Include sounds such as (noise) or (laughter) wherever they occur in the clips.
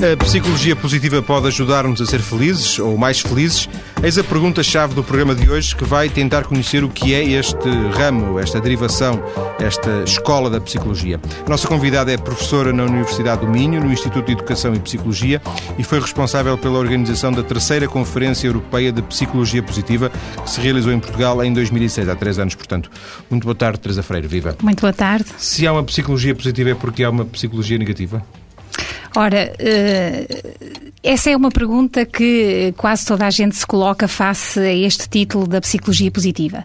A psicologia positiva pode ajudar-nos a ser felizes ou mais felizes? Eis a pergunta-chave do programa de hoje que vai tentar conhecer o que é este ramo, esta derivação, esta escola da psicologia. A nossa convidada é professora na Universidade do Minho, no Instituto de Educação e Psicologia, e foi responsável pela organização da terceira Conferência Europeia de Psicologia Positiva, que se realizou em Portugal em 2006, há três anos, portanto. Muito boa tarde, Teresa Freire. Viva. Muito boa tarde. Se há uma psicologia positiva é porque há uma psicologia negativa? Ora, uh, essa é uma pergunta que quase toda a gente se coloca face a este título da psicologia positiva.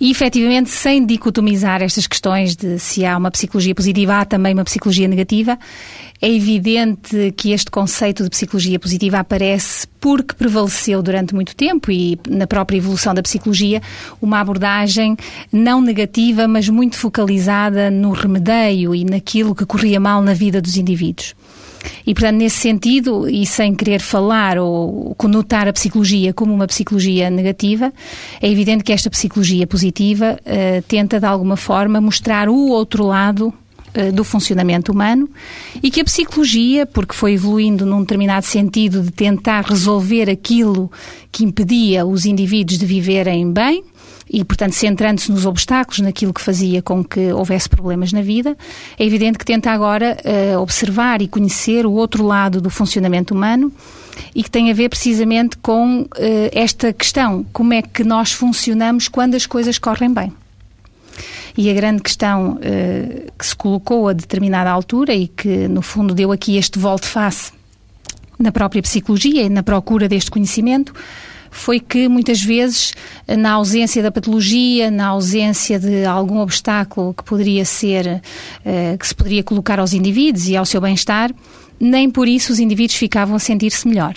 E, efetivamente, sem dicotomizar estas questões de se há uma psicologia positiva, há também uma psicologia negativa, é evidente que este conceito de psicologia positiva aparece porque prevaleceu durante muito tempo e na própria evolução da psicologia uma abordagem não negativa, mas muito focalizada no remedeio e naquilo que corria mal na vida dos indivíduos. E, portanto, nesse sentido, e sem querer falar ou conotar a psicologia como uma psicologia negativa, é evidente que esta psicologia positiva uh, tenta, de alguma forma, mostrar o outro lado eh, do funcionamento humano e que a psicologia, porque foi evoluindo num determinado sentido de tentar resolver aquilo que impedia os indivíduos de viverem bem, e, portanto, centrando-se nos obstáculos, naquilo que fazia com que houvesse problemas na vida, é evidente que tenta agora uh, observar e conhecer o outro lado do funcionamento humano e que tem a ver precisamente com uh, esta questão: como é que nós funcionamos quando as coisas correm bem. E a grande questão uh, que se colocou a determinada altura e que, no fundo, deu aqui este volte-face na própria psicologia e na procura deste conhecimento foi que muitas vezes, na ausência da patologia, na ausência de algum obstáculo que poderia ser, uh, que se poderia colocar aos indivíduos e ao seu bem-estar, nem por isso os indivíduos ficavam a sentir-se melhor.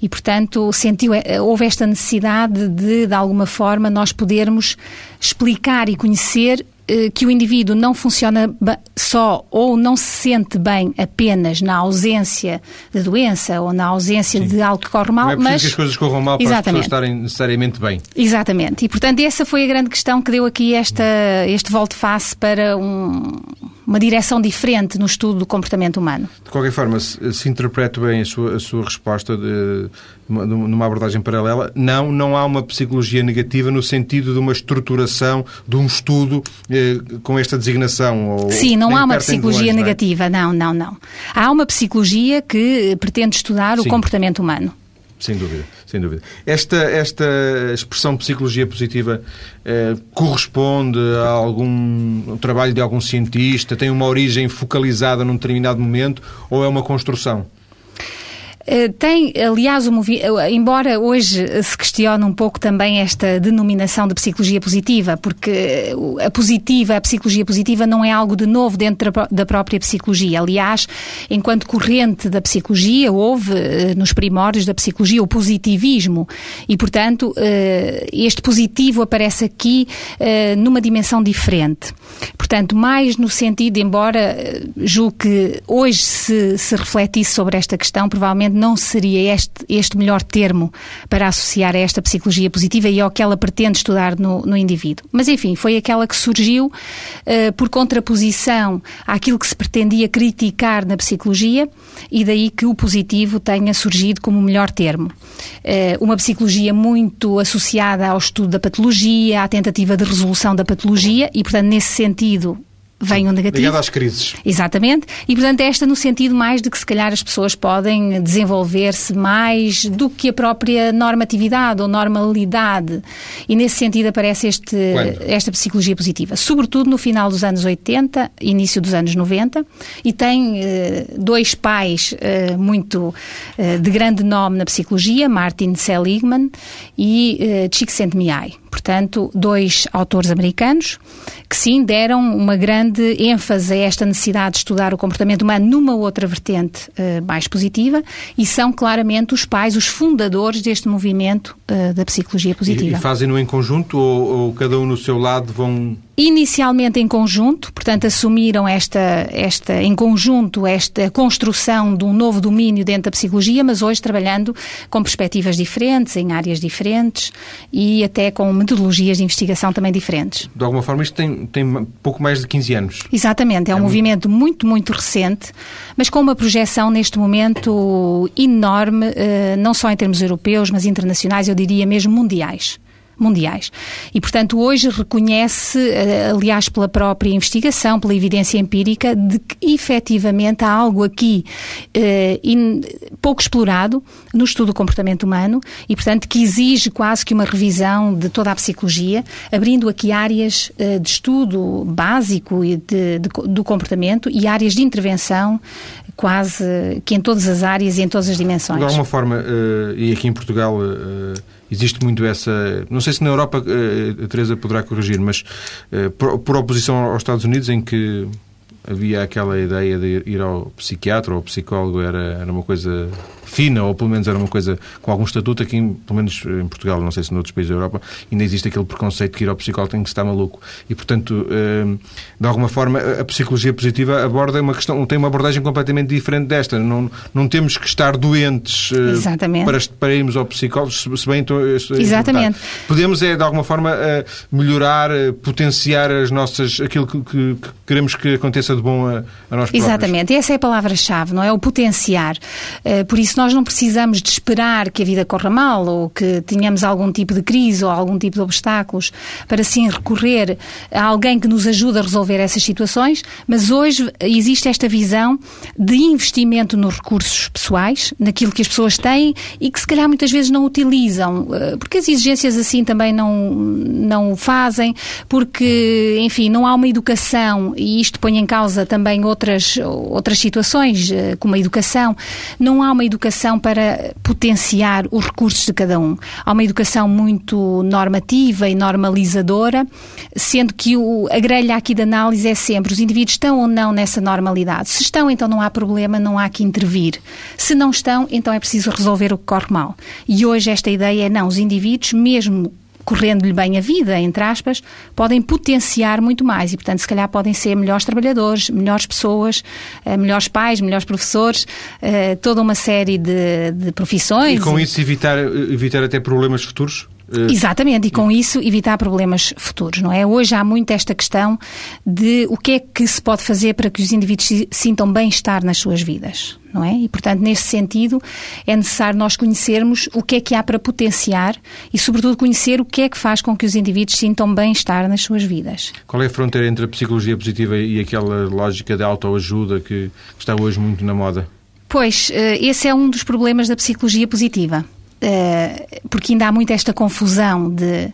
E, portanto, sentiu, eh, houve esta necessidade de, de alguma forma, nós podermos explicar e conhecer eh, que o indivíduo não funciona só ou não se sente bem apenas na ausência de doença ou na ausência Sim. de algo que corre mal, não é mas que as coisas corram mal para Exatamente. as pessoas estarem necessariamente bem. Exatamente. E portanto essa foi a grande questão que deu aqui esta este volte-face para um, uma direção diferente no estudo do comportamento humano. De qualquer forma, se, se interpreto bem a sua, a sua resposta de, numa abordagem paralela, não, não há uma psicologia negativa no sentido de uma estruturação de um estudo eh, com esta designação. Ou, Sim, não há uma psicologia longe, negativa, não, não, não. Há uma psicologia que pretende estudar Sim. o comportamento humano. Sem dúvida, sem dúvida. Esta, esta expressão psicologia positiva eh, corresponde a algum trabalho de algum cientista? Tem uma origem focalizada num determinado momento ou é uma construção? Eh, tem, aliás, o eh, embora hoje se questione um pouco também esta denominação de psicologia positiva, porque eh, a positiva, a psicologia positiva não é algo de novo dentro da própria psicologia. Aliás, enquanto corrente da psicologia, houve nos primórdios da psicologia o positivismo e, portanto, este positivo aparece aqui numa dimensão diferente. Portanto, mais no sentido, embora julgo que hoje se, se refletisse sobre esta questão, provavelmente não seria este, este melhor termo para associar a esta psicologia positiva e ao que ela pretende estudar no, no indivíduo. Mas, enfim, foi aquela que surgiu uh, por contraposição àquilo que se pretendia criticar na psicologia e daí que o positivo tenha surgido como o melhor termo. Uh, uma psicologia muito associada ao estudo da patologia, à tentativa de resolução da patologia e, portanto, nesse sentido, venham negativos. Ligado às crises. Exatamente. E, portanto, esta no sentido mais de que se calhar as pessoas podem desenvolver-se mais do que a própria normatividade ou normalidade. E nesse sentido aparece este, esta psicologia positiva. Sobretudo no final dos anos 80, início dos anos 90, e tem eh, dois pais eh, muito eh, de grande nome na psicologia, Martin Seligman e eh, Csikszentmihalyi portanto, dois autores americanos que sim deram uma grande ênfase a esta necessidade de estudar o comportamento humano numa outra vertente uh, mais positiva e são claramente os pais, os fundadores deste movimento uh, da psicologia positiva. E, e fazem-no em conjunto ou, ou cada um no seu lado vão inicialmente em conjunto, portanto assumiram esta, esta em conjunto esta construção de um novo domínio dentro da psicologia, mas hoje trabalhando com perspectivas diferentes, em áreas diferentes e até com metodologias de investigação também diferentes. De alguma forma isto tem, tem pouco mais de 15 anos. Exatamente, é, é um movimento muito, muito recente, mas com uma projeção neste momento enorme, eh, não só em termos europeus, mas internacionais, eu diria mesmo mundiais mundiais. E, portanto, hoje reconhece, eh, aliás, pela própria investigação, pela evidência empírica, de que efetivamente há algo aqui eh, in, pouco explorado no estudo do comportamento humano e, portanto, que exige quase que uma revisão de toda a psicologia, abrindo aqui áreas eh, de estudo básico e de, de, do comportamento e áreas de intervenção quase que em todas as áreas e em todas as dimensões. De alguma forma, e aqui em Portugal existe muito essa. Não sei se na Europa eh, a Teresa poderá corrigir, mas eh, por, oposição aos Estados Unidos, em que havia aquela ideia de ir ao psiquiatra ou ao psicólogo era, era uma coisa fina, ou pelo menos era uma coisa com algum estatuto, aqui, pelo menos em Portugal, não sei se noutros países da Europa, ainda existe aquele preconceito que ir ao psicólogo tem que estar maluco. E, portanto, eh, de alguma forma, a psicologia positiva aborda uma questão, tem uma abordagem completamente diferente desta. Não, não temos que estar doentes eh, para, para irmos ao psicólogo, se bem então, Exatamente. Podemos, é, de alguma forma, eh, melhorar, potenciar as nossas, aquilo que, que, que queremos que aconteça de bom a, a nós próprios. Exatamente. Essa é a palavra-chave, não é? O potenciar. Por isso, nós não precisamos de esperar que a vida corra mal ou que tenhamos algum tipo de crise ou algum tipo de obstáculos para sim recorrer a alguém que nos ajude a resolver essas situações, mas hoje existe esta visão de investimento nos recursos pessoais, naquilo que as pessoas têm e que se calhar muitas vezes não utilizam, eh, porque as exigências assim também não, não o fazem, porque, enfim, não há uma educação e isto põe em causa também outras, outras situações, eh, como a educação, não há uma educação educação para potenciar os recursos de cada um. Há uma educação muito normativa e normalizadora, sendo que o, a grelha aqui de análise é sempre os indivíduos estão ou não nessa normalidade. Se estão, então não há problema, não há que intervir. Se não estão, então é preciso resolver o que corre mal. E hoje esta ideia é não, os indivíduos, mesmo correndo-lhe bem a vida, entre aspas, podem potenciar muito mais e, portanto, se calhar podem ser melhores trabalhadores, melhores pessoas, eh, melhores pais, melhores professores, eh, toda uma série de, de profissões. E com isso evitar, evitar até problemas futuros? Eh, Exatamente, e com isso evitar problemas futuros, não é? Hoje há muito esta questão de o que é que se pode fazer para que os indivíduos sintam bem-estar nas suas vidas, não é? E, portanto, nesse sentido, é necessário nós conhecermos o que é que há para potenciar e, sobretudo, conhecer o que é que faz com que os indivíduos sintam bem-estar nas suas vidas. Qual é a fronteira entre a psicologia positiva e aquela lógica de autoajuda que está hoje muito na moda? Pois, eh, esse é um dos problemas da psicologia positiva porque ainda há muito esta confusão de eh,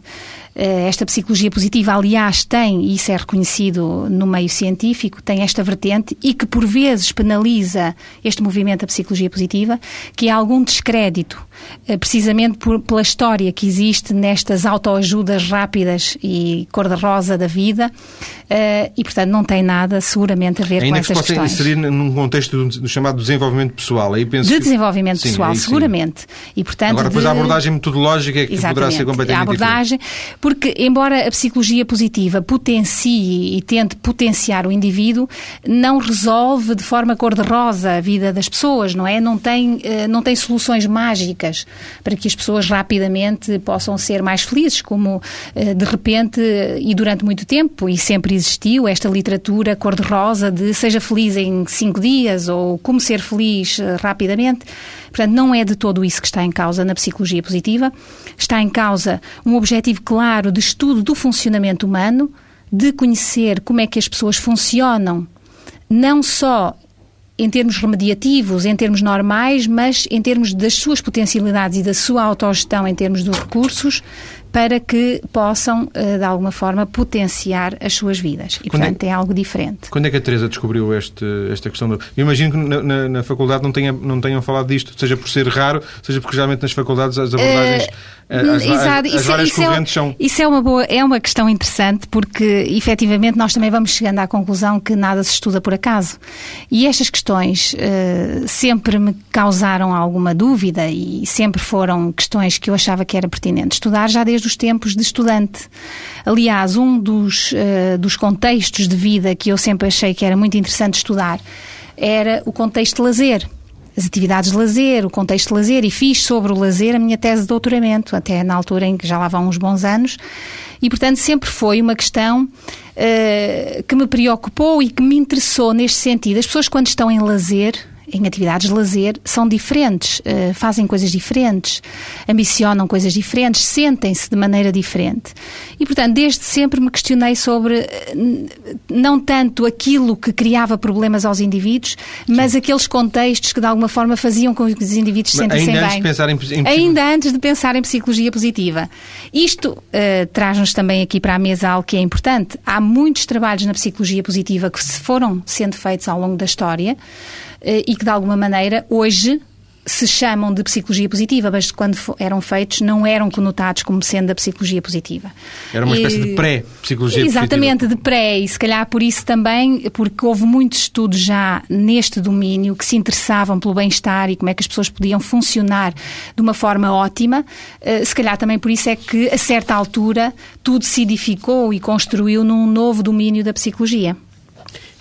esta psicologia positiva, aliás, tem, e isso é reconhecido no meio científico, tem esta vertente e que por vezes penaliza este movimento da psicologia positiva, que é algum descrédito, eh, precisamente por, pela história que existe nestas autoajudas rápidas e cor-de-rosa da vida, eh, e portanto não tem nada seguramente a ver Ainda com essas questões. Ainda que se possa inserir num contexto do, chamado desenvolvimento pessoal. Aí penso de que... desenvolvimento sim, pessoal, seguramente. E, portanto, Agora, depois de... a abordagem metodológica é que Exatamente. poderá ser completamente a abordagem, diferente. Porque, embora a psicologia positiva potencie e tente potenciar o indivíduo, não resolve de forma cor-de-rosa a vida das pessoas, não é? Não tem, eh, não tem soluções mágicas para que as pessoas rapidamente possam ser mais felizes, como eh, de repente e durante muito tempo, e sempre existiu esta literatura cor-de-rosa de seja feliz em cinco dias ou como ser feliz eh, rapidamente. Portanto, não é de todo isso que está em causa na psicologia positiva. Está em causa um objetivo claro de estudo do funcionamento humano, de conhecer como é que as pessoas funcionam, não só em termos remediativos, em termos normais, mas em termos das suas potencialidades e da sua autogestão em termos dos recursos, para que possam, eh, de alguma forma, potenciar as suas vidas. E, quando é portanto, é, é, algo diferente. Quando é que a Teresa descobriu este, esta questão? Do... Eu imagino que na, na, na, faculdade não, tenha, não tenham falado disto, seja por ser raro, seja porque geralmente nas faculdades as abordagens... Uh as, Exato. As, as várias isso, é é, são... Isso é uma, boa, é uma questão interessante porque, efetivamente, nós também vamos chegando à conclusão que nada se estuda por acaso. E estas questões uh, sempre me causaram alguma dúvida e sempre foram questões que eu achava que era pertinente estudar já desde desde os tempos de estudante. Aliás, um dos, uh, dos contextos de vida que eu sempre achei que era muito interessante estudar era o contexto de lazer as atividades de lazer, o contexto de lazer, e fiz sobre o lazer a minha tese de doutoramento, até na altura em que já lá vão uns bons anos, e portanto sempre foi uma questão uh, que me preocupou e que me interessou neste sentido. As pessoas, quando estão em lazer, em atividades de lazer são diferentes, uh, fazem coisas diferentes, ambicionam coisas diferentes, sentem-se de maneira diferente. E, portanto, desde sempre me questionei sobre uh, não tanto aquilo que criava problemas aos indivíduos, mas Sim. aqueles contextos que de alguma forma faziam com que os indivíduos se sentissem ainda bem. Antes de pensar em, em ainda antes de pensar em psicologia positiva. Isto uh, traz-nos também aqui para a mesa algo que é importante. Há muitos trabalhos na psicologia positiva que foram sendo feitos ao longo da história. Eh, e que, de alguma maneira, hoje se chamam de psicologia positiva, mas quando eram feitos não eram conotados como sendo da psicologia positiva. Era uma espécie e, de pré-psicologia positiva. Exatamente, de pré, e se calhar por isso também, porque houve muitos estudos já neste domínio que se interessavam pelo bem-estar e como é que as pessoas podiam funcionar de uma forma ótima, eh, se calhar também por isso é que, a certa altura, tudo se edificou e construiu num novo domínio da psicologia.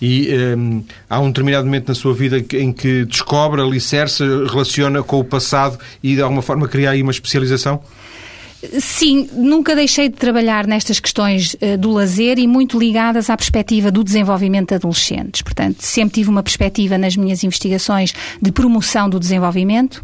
E um, há um determinado momento na sua vida em que descobre, alicerce, relaciona com o passado e de alguma forma cria aí uma especialização? Sim, nunca deixei de trabalhar nestas questões uh, do lazer e muito ligadas à perspectiva do desenvolvimento de adolescentes. Portanto, sempre tive uma perspectiva nas minhas investigações de promoção do desenvolvimento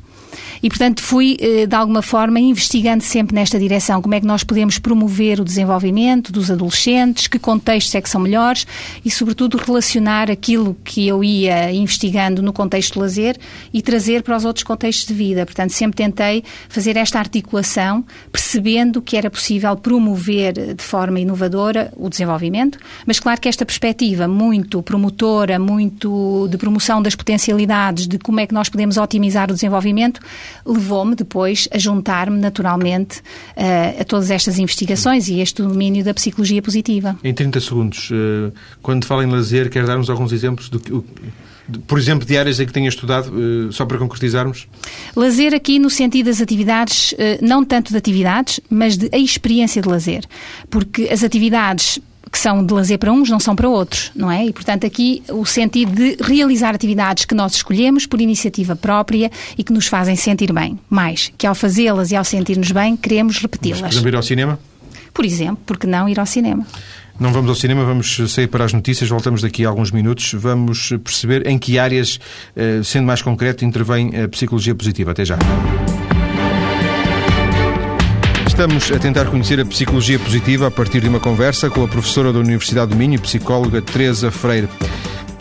e, portanto, fui, eh, de alguma forma, investigando sempre nesta direção. Como é que nós podemos promover o desenvolvimento dos adolescentes, que contextos é que são melhores e, sobretudo, relacionar aquilo que eu ia investigando no contexto de lazer e trazer para os outros contextos de vida. Portanto, sempre tentei fazer esta articulação, percebendo que era possível promover de forma inovadora o desenvolvimento, mas claro que esta perspectiva muito promotora, muito de promoção das potencialidades, de como é que nós podemos otimizar o desenvolvimento, levou-me depois a juntar-me naturalmente uh, a todas estas investigações e este domínio da psicologia positiva. Em 30 segundos, uh, quando fala em lazer, quer dar-nos alguns exemplos do que por exemplo, de áreas em que tenha estudado, eh, só para concretizarmos? Lazer aqui no sentido das atividades, não tanto de atividades, mas de a experiência de lazer. Porque as atividades que são de lazer para uns não são para outros, não é? E, portanto, aqui o sentido de realizar atividades que nós escolhemos por iniciativa própria e que nos fazem sentir bem. Mais, que ao fazê-las e ao sentir-nos bem, queremos repeti-las. Por exemplo, ir ao cinema? Por exemplo, porque não ir ao cinema? Não vamos ao cinema, vamos sair para as notícias, voltamos daqui a alguns minutos. Vamos perceber em que áreas, eh, sendo mais concreto, intervém a psicologia positiva. Até já. Estamos a tentar conhecer a psicologia positiva a partir de uma conversa com a professora da Universidade do Minho, psicóloga Teresa Freire.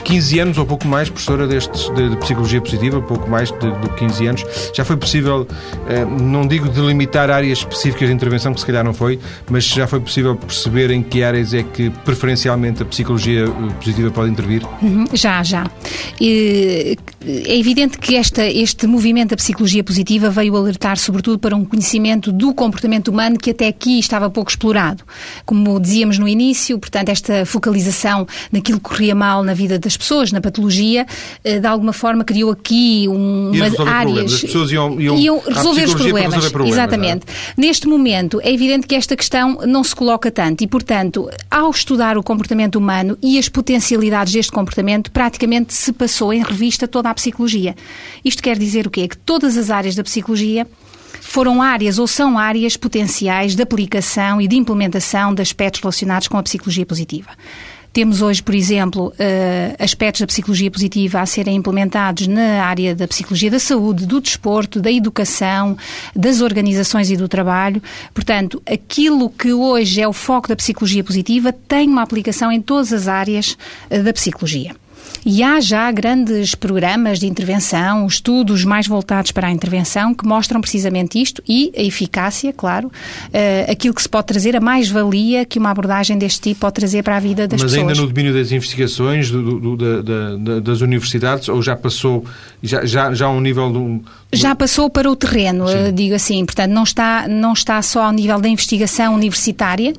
15 anos ou pouco mais, professora destes, de, de psicologia positiva, pouco mais de, de 15 anos, já foi possível, eh, não digo delimitar áreas específicas de intervenção, que se calhar não foi, mas já foi possível perceber em que áreas é que preferencialmente a psicologia eh, positiva pode intervir? Uhum, já, já. E, é evidente que esta, este movimento da psicologia positiva veio alertar sobretudo para um conhecimento do comportamento humano que até aqui estava pouco explorado. Como dizíamos no início, portanto, esta focalização naquilo que corria mal na vida das pessoas, na patologia, eh, de alguma forma criou aqui um, uma áreas. As pessoas iam, iam, iam resolver os problemas. Resolver problemas. Exatamente. É? Neste momento, é evidente que esta questão não se coloca tanto e, portanto, ao estudar o comportamento humano e as potencialidades deste comportamento, praticamente se passou em revista toda a psicologia. Isto quer dizer o quê? Que todas as áreas da psicologia foram áreas ou são áreas potenciais de aplicação e de implementação de aspectos relacionados com a psicologia positiva. Temos hoje, por exemplo, eh, aspectos da psicologia positiva a serem implementados na área da psicologia da saúde, do desporto, da educação, das organizações e do trabalho. Portanto, aquilo que hoje é o foco da psicologia positiva tem uma aplicação em todas as áreas eh, da psicologia. E há já grandes programas de intervenção, estudos mais voltados para a intervenção que mostram precisamente isto e a eficácia, claro, uh, aquilo que se pode trazer, a mais-valia que uma abordagem deste tipo pode trazer para a vida das Mas pessoas. Mas ainda no domínio das investigações do, do, da, da, das universidades ou já passou, já, já, já um nível de um, já passou para o terreno, Sim. digo assim, portanto não está, não está só ao nível da investigação universitária,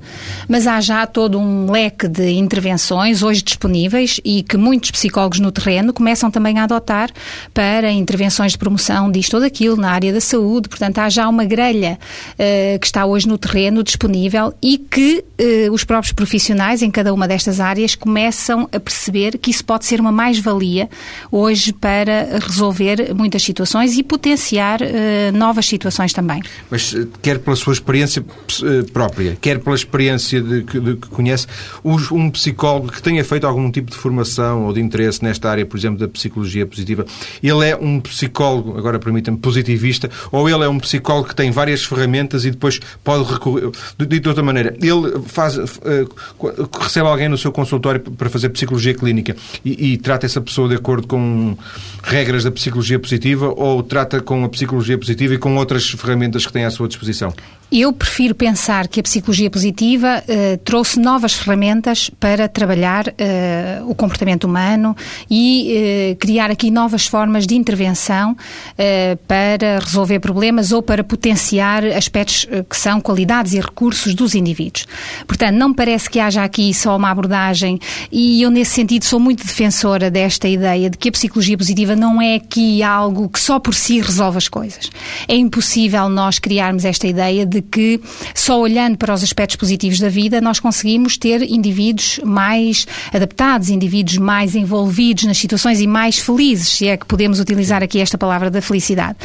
mas há já todo um leque de intervenções hoje disponíveis e que muitos psicólogos no terreno começam também a adotar para intervenções de promoção disto ou daquilo na área da saúde. Portanto, há já uma grelha uh, que está hoje no terreno disponível e que uh, os próprios profissionais em cada uma destas áreas começam a perceber que isso pode ser uma mais-valia hoje para resolver muitas situações e potenciar uh, novas situações também. Mas quer pela sua experiência própria, quer pela experiência de, de, que conhece, um psicólogo que tenha feito algum tipo de formação ou de interesse nesta área, por exemplo, da psicologia positiva, ele é um psicólogo, agora permita-me, positivista, ou ele é um psicólogo que tem várias ferramentas e depois pode recorrer. Dito de outra maneira, ele faz, uh, recebe alguém no seu consultório para fazer psicologia clínica e, e trata essa pessoa de acordo com regras da psicologia positiva ou trata com a psicologia positiva e com outras ferramentas que tem à sua disposição? Eu prefiro pensar que a psicologia positiva uh, trouxe novas ferramentas para trabalhar uh, o comportamento humano e uh, criar aqui novas formas de intervenção para resolver problemas ou para potenciar aspectos que são qualidades e recursos dos indivíduos. Portanto, não me parece que haja aqui só uma abordagem e eu, nesse sentido, sou muito defensora desta ideia de que a psicologia positiva não é aqui algo que só por si resolve as coisas. É impossível nós criarmos esta ideia de de que só olhando para os aspectos positivos da vida nós conseguimos ter indivíduos mais adaptados, indivíduos mais envolvidos nas situações e mais felizes, se é que podemos utilizar aqui esta palavra da felicidade.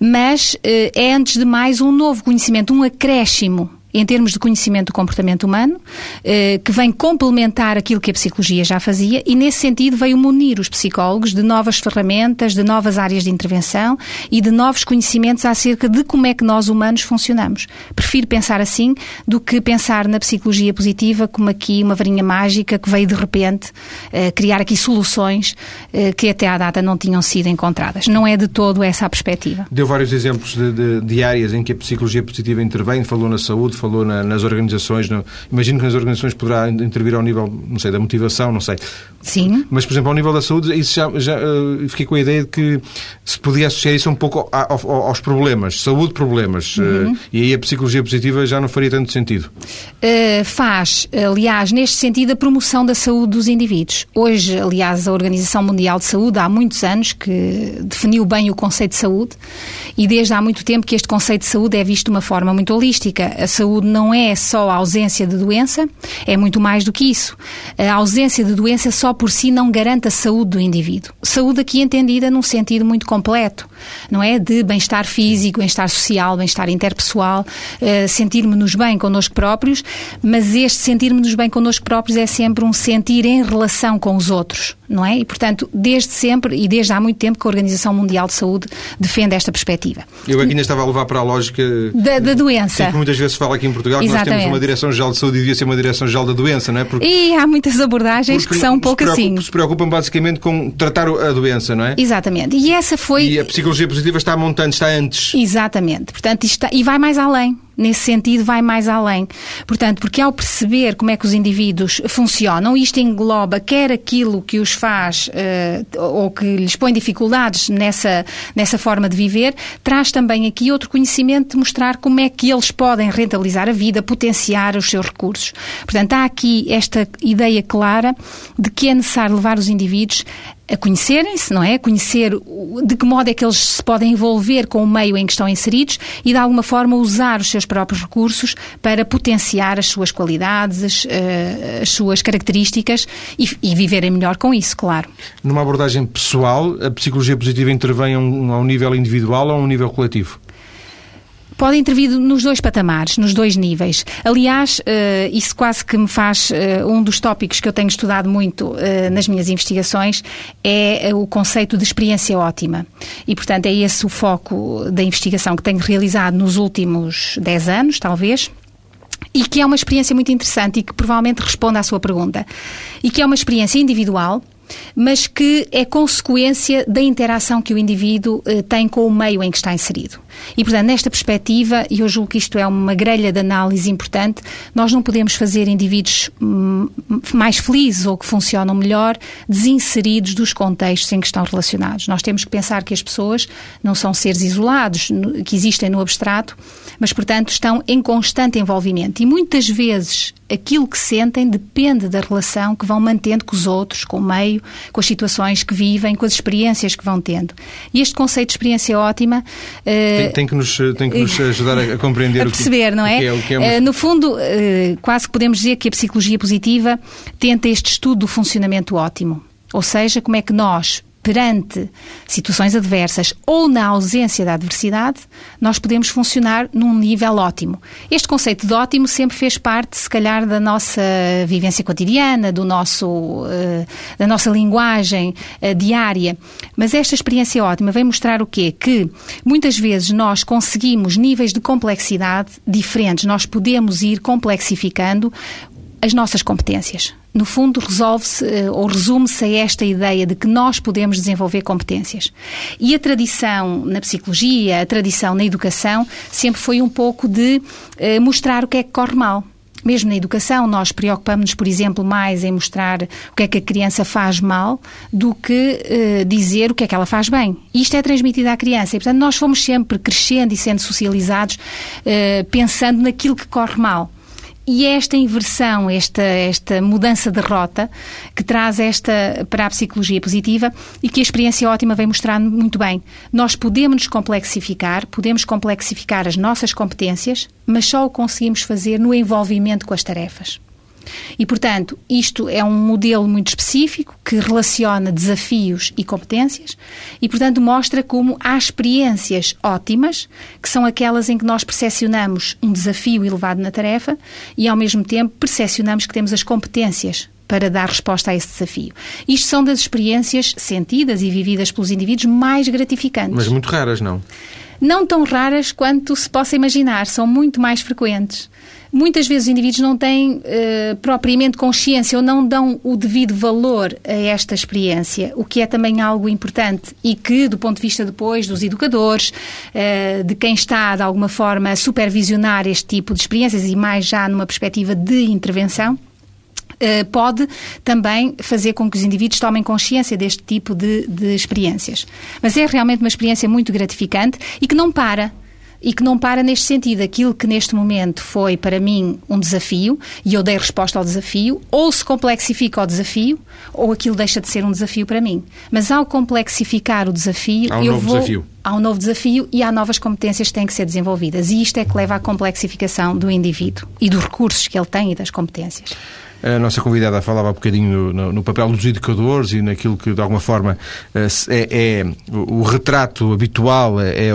Mas eh, é, antes de mais, um novo conhecimento, um acréscimo em termos de conhecimento do comportamento humano, eh, que vem complementar aquilo que a psicologia já fazia e, nesse sentido, veio munir os psicólogos de novas ferramentas, de novas áreas de intervenção e de novos conhecimentos acerca de como é que nós humanos funcionamos. Prefiro pensar assim do que pensar na psicologia positiva como aqui uma varinha mágica que veio de repente eh, criar aqui soluções eh, que até à data não tinham sido encontradas. Não é de todo essa a perspectiva. Deu vários exemplos de, de, de áreas em que a psicologia positiva intervém, falou na saúde, falou na, nas organizações. No, imagino que nas organizações poderá intervir ao nível, não sei, da motivação, não sei. Sim. Mas, por exemplo, ao nível da saúde, isso já, já uh, fiquei com a ideia de que se podia associar isso um pouco ao, ao, aos problemas, saúde-problemas. Eh, uhum. Uh, e aí a psicologia positiva já não faria tanto sentido. Uh, faz, aliás, neste sentido, a promoção da saúde dos indivíduos. Hoje, aliás, a Organização Mundial de Saúde, há muitos anos, que definiu bem o conceito de saúde e desde há muito tempo que este conceito de saúde é visto de uma forma muito holística. A saúde saúde não é só a ausência de doença, é muito mais do que isso. A ausência de doença só por si não garante a saúde do indivíduo. Saúde aqui entendida num sentido muito completo, não é? De bem-estar físico, bem-estar social, bem-estar interpessoal, uh, sentirmos-nos bem connosco próprios, mas este sentirmos-nos bem connosco próprios é sempre um sentir em relação com os outros, não é? E, portanto, desde sempre e desde há muito tempo que a Organização Mundial de Saúde defende esta perspectiva. Eu aqui ainda estava a levar para a lógica da, da doença. Sim, que muitas vezes fala aqui em Portugal que Exatamente. nós temos uma Direção-Geral de Saúde e devia ser uma Direção-Geral da Doença, não é? Porque, e há muitas abordagens que são um pouco assim. Se preocupam basicamente com tratar a doença, não é? Exatamente. E essa foi... E a psicologia positiva está montante, está antes. Exatamente. Portanto, está... e vai mais além nesse sentido, vai mais além. Portanto, porque ao perceber como é que os indivíduos funcionam, isto engloba quer aquilo que os faz uh, ou que lhes põe dificuldades nessa, nessa forma de viver, traz também aqui outro conhecimento de mostrar como é que eles podem rentabilizar a vida, potenciar os seus recursos. Portanto, há aqui esta ideia clara de que é necessário levar os indivíduos a conhecerem-se, não é? A conhecer de que modo é que eles se podem envolver com o meio em que estão inseridos e, de alguma forma, usar os seus próprios recursos para potenciar as suas qualidades, eh, as suas características e, e viverem melhor com isso, claro. Numa abordagem pessoal, a psicologia positiva intervém a um, a um nível individual ou a um nível coletivo? Pode intervir nos dois patamares, nos dois níveis. Aliás, uh, isso quase que me faz uh, um dos tópicos que eu tenho estudado muito uh, nas minhas investigações é o conceito de experiência ótima. E, portanto, é esse o foco da investigação que tenho realizado nos últimos 10 anos, talvez. E que é uma experiência muito interessante e que provavelmente responde à sua pergunta. E que é uma experiência individual, mas que é consequência da interação que o indivíduo eh, tem com o meio em que está inserido. E, portanto, nesta perspectiva, e eu julgo que isto é uma grelha de análise importante, nós não podemos fazer indivíduos hum, mais felizes ou que funcionam melhor desinseridos dos contextos em que estão relacionados. Nós temos que pensar que as pessoas não são seres isolados, que existem no abstrato, mas, portanto, estão em constante envolvimento. E muitas vezes aquilo que sentem depende da relação que vão mantendo com os outros, com o meio, com as situações que vivem, com as experiências que vão tendo. E este conceito de experiência ótima. Uh, tem, tem, que nos, tem que nos ajudar a, compreender (laughs) a perceber, o que, não é? O que é, o que é uh, no fundo, uh, quase que podemos dizer que a psicologia positiva tenta este estudo do funcionamento ótimo. Ou seja, como é que nós perante situações adversas ou na ausência da adversidade, nós podemos funcionar num nível ótimo. Este conceito de ótimo sempre fez parte, se calhar, da nossa vivência cotidiana, do nosso, uh, da nossa linguagem uh, diária. Mas esta experiência ótima vem mostrar o quê? Que muitas vezes nós conseguimos níveis de complexidade diferentes, nós podemos ir complexificando as nossas competências. No fundo, resolve-se eh, ou resume-se a esta ideia de que nós podemos desenvolver competências. E a tradição na psicologia, a tradição na educação, sempre foi um pouco de eh, mostrar o que é que corre mal. Mesmo na educação, nós preocupamos-nos, por exemplo, mais em mostrar o que é que a criança faz mal do que uh, dizer o que é que ela faz bem. Isto é transmitido à criança. E, portanto, nós fomos sempre crescendo e sendo socializados pensando naquilo que corre mal. E é esta inversão, esta, esta mudança de rota que traz esta para a psicologia positiva e que a experiência ótima vem mostrar muito bem. Nós podemos nos complexificar, podemos complexificar as nossas competências, mas só o conseguimos fazer no envolvimento com as tarefas. E, portanto, isto é um modelo muito específico que relaciona desafios e competências e, portanto, mostra como há experiências ótimas, que são aquelas em que nós percepcionamos um desafio elevado na tarefa e, ao mesmo tempo, percepcionamos que temos as competências para dar resposta a esse desafio. Isto são das experiências sentidas e vividas pelos indivíduos mais gratificantes. Mas muito raras, não? Não tão raras quanto se possa imaginar, são muito mais frequentes muitas vezes os indivíduos não têm uh, propriamente consciência ou não dão o devido valor a esta experiência, o que é também algo importante e que, do ponto de vista depois dos educadores, uh, de quem está de alguma forma a supervisionar este tipo de experiências e mais já numa perspectiva de intervenção, pode também fazer com que os indivíduos tomem consciência deste tipo de, de experiências. Mas é realmente uma experiência muito gratificante e que não para e que não para neste sentido. Aquilo que neste momento foi para mim um desafio e eu dei resposta ao desafio, ou se complexifica o desafio, ou aquilo deixa de ser um desafio para mim. Mas ao complexificar o desafio, há um eu novo vou. Desafio. Há um novo desafio e há novas competências que têm que ser desenvolvidas. E isto é que leva à complexificação do indivíduo e dos recursos que ele tem e das competências. A nossa convidada falava um bocadinho no, no, papel dos educadores e naquilo que, de alguma forma, eh, é, é o, retrato habitual, é, é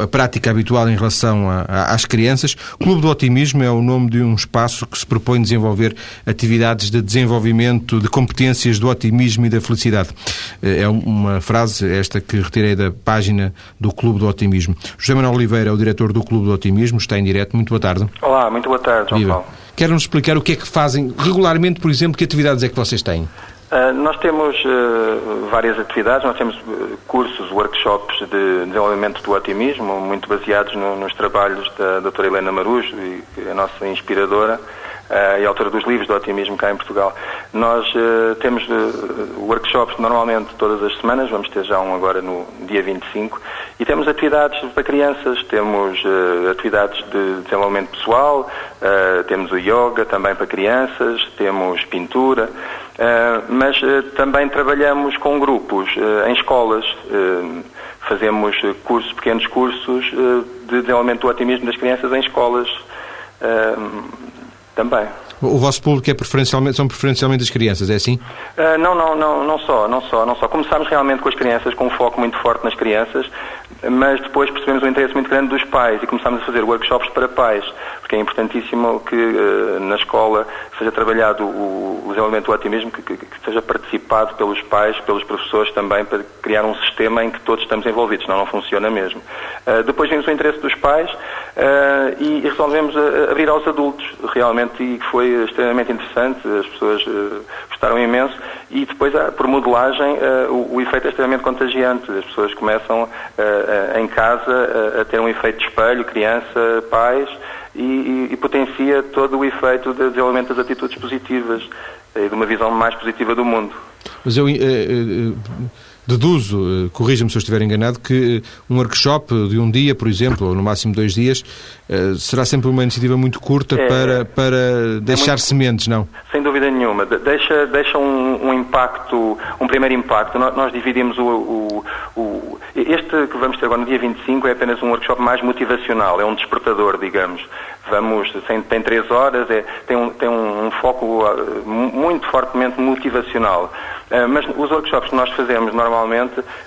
a prática habitual em relação a, a, às crianças. O Clube do Otimismo é o nome de um espaço que se propõe desenvolver atividades de desenvolvimento de competências do otimismo e da felicidade. Eh, é uma frase, esta que retirei da página do Clube do Otimismo. José Manuel Oliveira é o diretor do Clube do Otimismo, está em direto. Muito boa tarde. Olá, muito boa tarde, João. Paulo. Quer-nos explicar o que é que fazem regularmente, por exemplo, que atividades é que vocês têm? Uh, nós temos uh, várias atividades, nós temos uh, cursos, workshops de desenvolvimento do otimismo, muito baseados no, nos trabalhos da doutora Helena Marujo, e, a nossa inspiradora, uh, e autora dos livros do otimismo cá em Portugal. Nós uh, temos uh, workshops normalmente todas as semanas, vamos ter já um agora no dia 25, e temos atividades para crianças, temos atividades de desenvolvimento pessoal, temos o yoga também para crianças, temos pintura, mas também trabalhamos com grupos em escolas fazemos cursos, pequenos cursos de desenvolvimento do otimismo das crianças em escolas também. O vosso público é preferencialmente, são preferencialmente as crianças, é assim? Uh, não, não, não, não só, não só, não só. Começámos realmente com as crianças, com um foco muito forte nas crianças, mas depois percebemos um interesse muito grande dos pais e começámos a fazer workshops para pais, porque é importantíssimo que uh, na escola seja trabalhado o, o desenvolvimento do otimismo, que, que, que, seja participado pelos pais, pelos professores também, para criar um sistema em que todos estamos envolvidos, senão não funciona mesmo. Uh, depois vimos o interesse dos pais e resolvemos abrir aos adultos, realmente, e foi extremamente interessante, as pessoas uh, gostaram imenso e depois, por modelagem, uh, o, o, efeito é extremamente contagiante. As pessoas começam uh, em casa a ter um efeito de espelho, criança, pais, e, e, e potencia todo o efeito de desenvolvimento das atitudes positivas e de uma visão mais positiva do mundo. Mas eu Deduzo, eh, corrija-me se eu estiver enganado, que eh, um workshop de um dia, por exemplo, ou no máximo dois dias, eh, será sempre uma iniciativa muito curta é, para, para deixar é muito, sementes, não? Sem dúvida nenhuma. Deixa, deixa um, um impacto, um primeiro impacto. Nós, nós dividimos o, o, o, Este que vamos ter agora no dia 25 é apenas um workshop mais motivacional, é um despertador, digamos. Vamos, tem, tem três horas, é, tem, um, tem um, um foco muito fortemente motivacional. Eh, mas os workshops que nós fazemos normalmente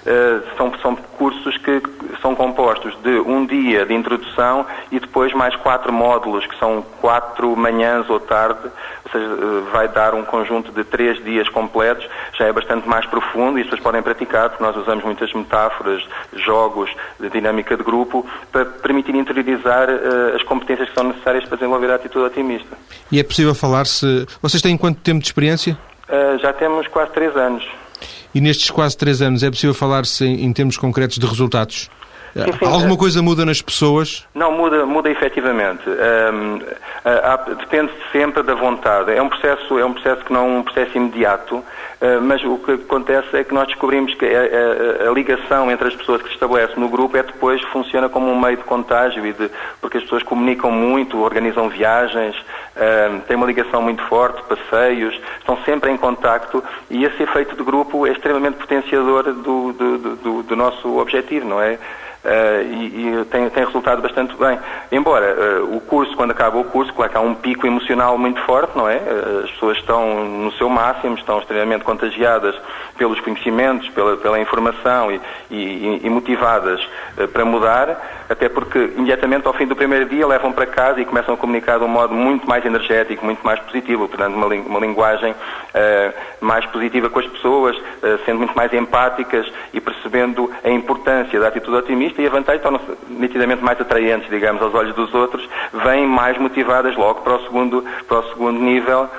eh, são, são cursos que são compostos de um dia de introdução e depois mais quatro módulos, que são quatro manhãs ou tarde, ou seja, eh, vai dar um conjunto de três dias completos, já é bastante mais profundo e as pessoas podem praticar, porque nós usamos muitas metáforas, jogos de dinâmica de grupo, para permitir interiorizar as competências que são necessárias para desenvolver a atitude otimista. E é possível falar-se... Vocês têm quanto tempo de experiência? Já temos quase três anos. E nestes quase três anos é possível falar-se em, termos concretos de resultados? Sim. Alguma coisa muda nas pessoas? Não, muda, muda efetivamente. Um, depende sempre da vontade. É um processo, é um processo que não é um processo imediato, uh, mas o que acontece é que nós descobrimos que a, a, a, ligação entre as pessoas que se estabelece no grupo é depois funciona como um meio de contágio e de, porque as pessoas comunicam muito, organizam viagens, um, têm uma ligação muito forte, passeios, estão sempre em contacto e esse efeito de grupo é extremamente potenciador do, do, do, do nosso objetivo, não é? Uh, e, e tem, tem, resultado bastante bem. Embora uh, o curso, quando acaba o curso, claro que há um pico emocional muito forte, não é? Uh, as pessoas estão no seu máximo, estão extremamente contagiadas pelos conhecimentos, pela, pela informação e, e, e motivadas para mudar, até porque imediatamente ao fim do primeiro dia levam para casa e começam a comunicar de um modo muito mais energético, muito mais positivo, portanto uma, uma linguagem mais positiva com as pessoas, sendo muito mais empáticas e percebendo a importância da atitude otimista e a vantagem tornam-se nitidamente mais atraentes, digamos, aos olhos dos outros, vêm mais motivadas logo para o segundo, para o segundo nível,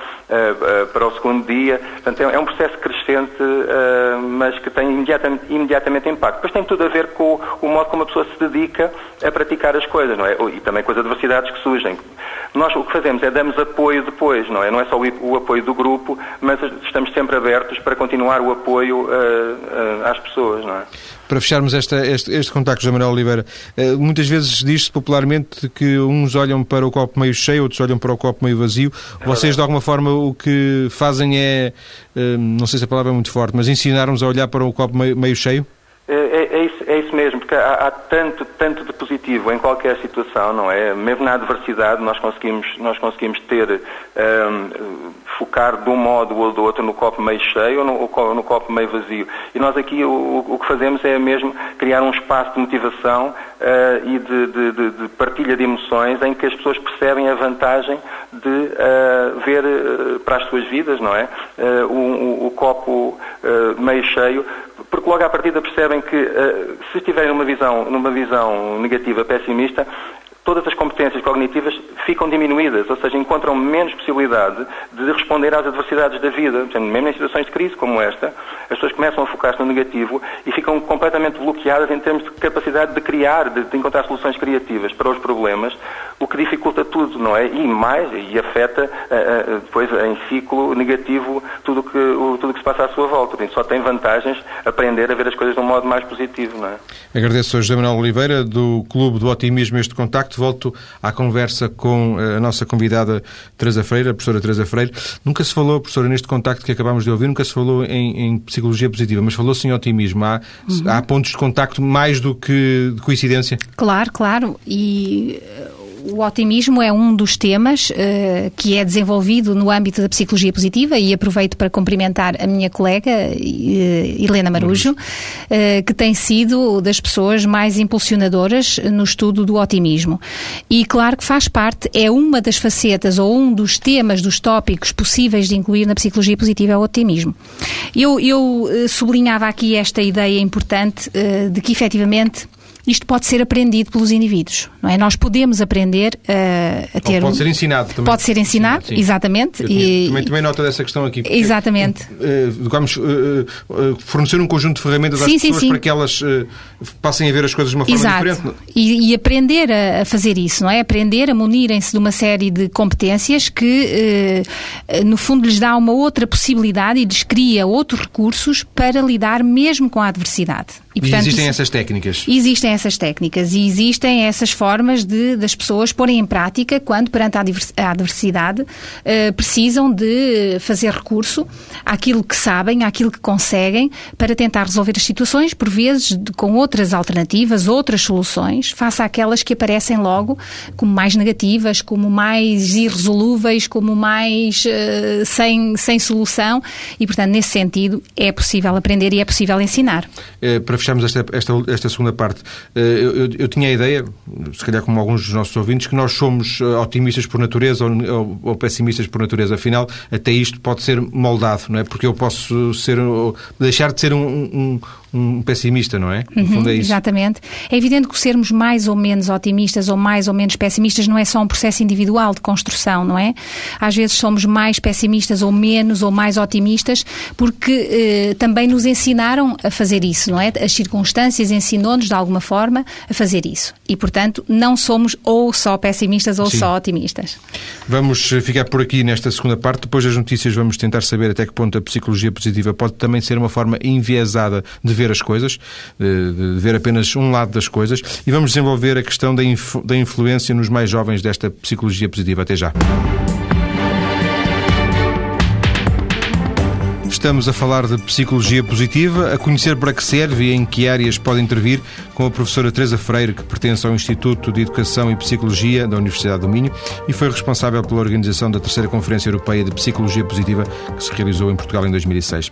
para o segundo dia. Portanto, é, é um processo crescente, uh, mas que tem imediatamente, imediatamente impacto. Depois tem tudo a ver com o, modo como a pessoa se dedica a praticar as coisas, não é? E também com as adversidades que surgem. Nós o que fazemos é damos apoio depois, não é? Não é só o, apoio do grupo, mas estamos sempre abertos para continuar o apoio às pessoas, não é? para fecharmos esta, este, este contacto, José Manuel Oliveira, eh, muitas vezes diz-se popularmente que uns olham para o copo meio cheio, outros olham para o copo meio vazio. É Vocês, de alguma forma, o que fazem é, eh, não sei se a palavra é muito forte, mas ensinar-nos a olhar para o copo meio, cheio? É, é, é, isso, é, isso, mesmo, há, há, tanto, tanto de positivo em qualquer situação, não é? Mesmo na adversidade nós conseguimos, nós conseguimos ter, um, focar de um modo ou do outro no copo meio cheio ou no, no copo meio vazio. E nós aqui o, o, que fazemos é mesmo criar um espaço de motivação uh, e de, de, de, de, partilha de emoções em que as pessoas percebem a vantagem de uh, ver uh, para as suas vidas, não é? O, o, o, copo meio cheio porque logo à partida percebem que uh, se estiverem numa visão, numa visão negativa, pessimista, todas as competências cognitivas ficam diminuídas, ou seja, encontram menos possibilidade de responder às adversidades da vida. Portanto, mesmo em situações de crise como esta, as pessoas começam a focar-se no negativo e ficam completamente bloqueadas em termos de capacidade de criar, de, de, encontrar soluções criativas para os problemas, o que dificulta tudo, não é? E mais, e afeta uh, uh, depois em ciclo negativo tudo que, o, tudo que se passa à sua volta. Portanto, só tem vantagens aprender a ver as coisas de um modo mais positivo, não é? Agradeço a José Manuel Oliveira, do Clube do Otimismo, este contacto volto à conversa com eh, a nossa convidada Teresa Freire, a professora Teresa Freire. Nunca se falou, professora, neste contacto que acabámos de ouvir, nunca se falou em, em psicologia positiva, mas falou-se em otimismo. Há, uhum. há pontos de contacto mais do que de coincidência? Claro, claro. E o otimismo é um dos temas uh, que é desenvolvido no âmbito da psicologia positiva e aproveito para cumprimentar a minha colega uh, Helena Marujo, uh, que tem sido das pessoas mais impulsionadoras no estudo do otimismo. E claro que faz parte, é uma das facetas ou um dos temas, dos tópicos possíveis de incluir na psicologia positiva é o otimismo. Eu, eu sublinhava aqui esta ideia importante de que efetivamente isto pode ser aprendido pelos indivíduos, não é? Nós podemos aprender uh, a ter... Ou pode ser ensinado também. Pode ser ensinado, Sim. exatamente. Eu e... também tomei nota dessa questão aqui. Porque, exatamente. Uh, digamos, uh, fornecer um conjunto de ferramentas às sim, pessoas sim, para que elas passem a ver as coisas de uma forma Exato. diferente. E, e aprender a, a, fazer isso, não é? Aprender a munirem-se de uma série de competências que, no fundo, lhes dá uma outra possibilidade e lhes cria outros recursos para lidar mesmo com a adversidade. E, portanto, e existem essas técnicas? Existem essas técnicas e existem essas formas de, das pessoas porem em prática quando, perante a adversidade, uh, precisam de fazer recurso àquilo que sabem, àquilo que conseguem, para tentar resolver as situações, por vezes de, com outras alternativas, outras soluções, face àquelas que aparecem logo como mais negativas, como mais irresolúveis, como mais uh, sem, sem solução. E, portanto, nesse sentido, é possível aprender e é possível ensinar. É, para fecharmos esta, esta, esta segunda parte, eh, eu, eu, eu, tinha a ideia, se calhar como alguns dos nossos ouvintes, que nós somos eh, otimistas por natureza ou, ou, pessimistas por natureza. Afinal, até isto pode ser moldado, não é? Porque eu posso ser, deixar de ser um, um um pessimista, não é? Uhum, é exatamente. É evidente que sermos mais ou menos otimistas ou mais ou menos pessimistas não é só um processo individual de construção, não é? Às vezes somos mais pessimistas ou menos ou mais otimistas porque eh, também nos ensinaram a fazer isso, não é? As circunstâncias ensinou-nos de alguma forma a fazer isso. E, portanto, não somos ou só pessimistas ou Sim. só otimistas. Vamos ficar por aqui nesta segunda parte. Depois das notícias vamos tentar saber até que ponto a psicologia positiva pode também ser uma forma enviesada de ver as coisas, de, ver apenas um lado das coisas, e vamos desenvolver a questão da, influ, da influência nos mais jovens desta psicologia positiva. Até já. Estamos a falar de psicologia positiva, a conhecer para que serve e em que áreas pode intervir, com a professora Teresa Freire, que pertence ao Instituto de Educação e Psicologia da Universidade do Minho e foi responsável pela organização da terceira Conferência Europeia de Psicologia Positiva, que se realizou em Portugal em 2006.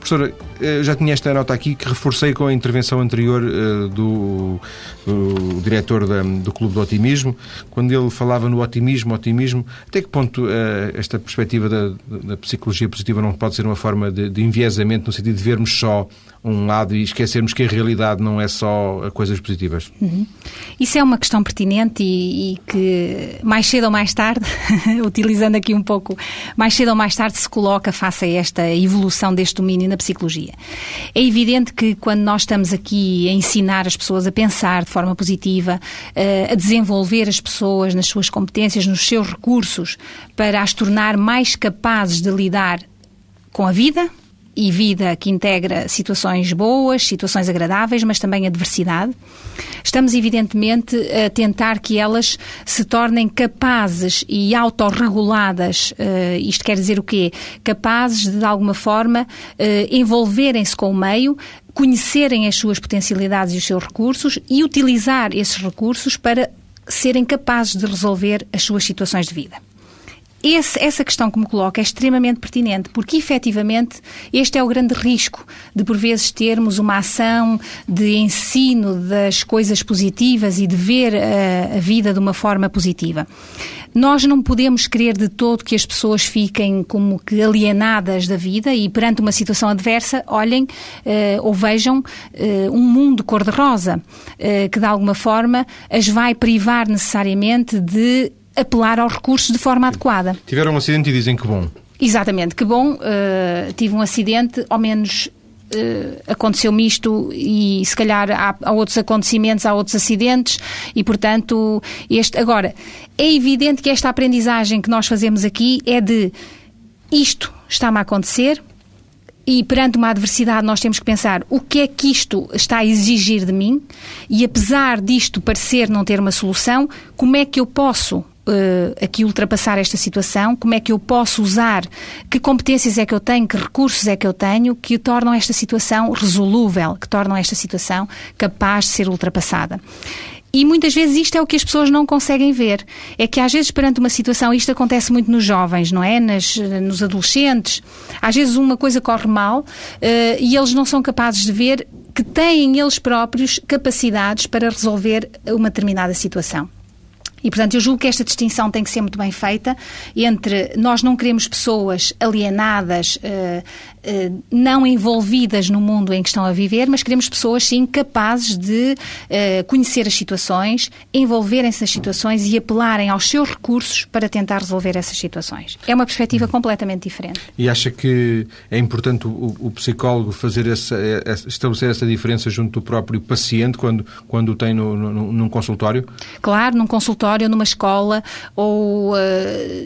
Professora, eu já tinha esta nota aqui que reforcei com a intervenção anterior uh, do, do, diretor da, do Clube do Otimismo, quando ele falava no otimismo, otimismo, até que ponto uh, esta perspectiva da, da, psicologia positiva não pode ser uma forma de, de enviesamento no sentido de vermos só um lado e esquecermos que a realidade não é só coisas positivas. Uhum. Isso é uma questão pertinente e, e, que mais cedo ou mais tarde, (laughs) utilizando aqui um pouco, mais cedo ou mais tarde se coloca face a esta evolução deste domínio na psicologia. É evidente que quando nós estamos aqui a ensinar as pessoas a pensar de forma positiva, eh, a desenvolver as pessoas nas suas competências, nos seus recursos, para as tornar mais capazes de lidar com a vida, e vida que integra situações boas, situações agradáveis, mas também adversidade. Estamos, evidentemente, a tentar que elas se tornem capazes e autorreguladas. Uh, isto quer dizer o quê? Capazes de, de alguma forma, uh, envolverem-se com o meio, conhecerem as suas potencialidades e os seus recursos e utilizar esses recursos para serem capazes de resolver as suas situações de vida. Esse, essa questão que me coloca é extremamente pertinente, porque efetivamente este é o grande risco de, por vezes, termos uma ação de ensino das coisas positivas e de ver a, a vida de uma forma positiva. Nós não podemos querer de todo que as pessoas fiquem como que alienadas da vida e perante uma situação adversa olhem uh, ou vejam uh, um mundo cor-de-rosa uh, que de alguma forma as vai privar necessariamente de apelar aos recursos de forma adequada. Tiveram um acidente e dizem que bom. Exatamente, que bom. Uh, tive um acidente, ao menos uh, aconteceu-me isto e se calhar há, há, outros acontecimentos, há outros acidentes e, portanto, este. Agora, é evidente que esta aprendizagem que nós fazemos aqui é de isto está-me a acontecer, e perante uma adversidade nós temos que pensar o que é que isto está a exigir de mim e apesar disto parecer não ter uma solução, como é que eu posso uh, aqui ultrapassar esta situação, como é que eu posso usar, que competências é que eu tenho, que recursos é que eu tenho que tornam esta situação resolúvel, que tornam esta situação capaz de ser ultrapassada. E muitas vezes isto é o que as pessoas não conseguem ver. É que às vezes perante uma situação, isto acontece muito nos jovens, não é? Nas, nos adolescentes. Às vezes uma coisa corre mal uh, e eles não são capazes de ver que têm eles próprios capacidades para resolver uma determinada situação. E, portanto, eu julgo que esta distinção tem que ser muito bem feita entre nós não queremos pessoas alienadas, eh, não envolvidas no mundo em que estão a viver, mas queremos pessoas, sim, capazes de uh, conhecer as situações, envolverem-se nas situações e apelarem aos seus recursos para tentar resolver essas situações. É uma perspectiva completamente diferente. E acha que é importante o, o psicólogo fazer essa, estabelecer essa diferença junto do próprio paciente quando, quando o tem no, no, num consultório? Claro, num consultório, numa escola ou uh,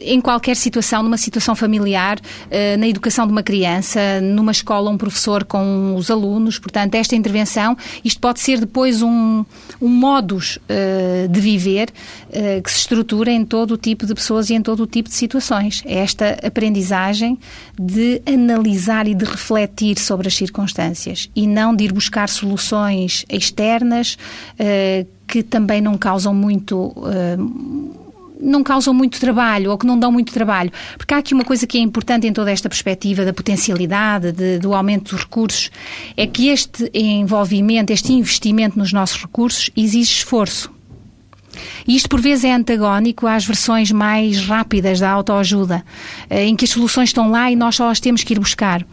em qualquer situação, numa situação familiar, uh, na educação de uma criança, numa escola, um professor com os alunos. Portanto, esta intervenção, isto pode ser depois um, um modus uh, de viver uh, que se estrutura em todo o tipo de pessoas e em todo o tipo de situações. É esta aprendizagem de analisar e de refletir sobre as circunstâncias e não de ir buscar soluções externas uh, que também não causam muito não causam muito trabalho ou que não dão muito trabalho. Porque há aqui uma coisa que é importante em toda esta perspectiva da potencialidade, de, do aumento dos recursos, é que este envolvimento, este investimento nos nossos recursos exige esforço. E isto, por vezes, é antagónico às versões mais rápidas da autoajuda, eh, em que as soluções estão lá e nós só as temos que ir buscar.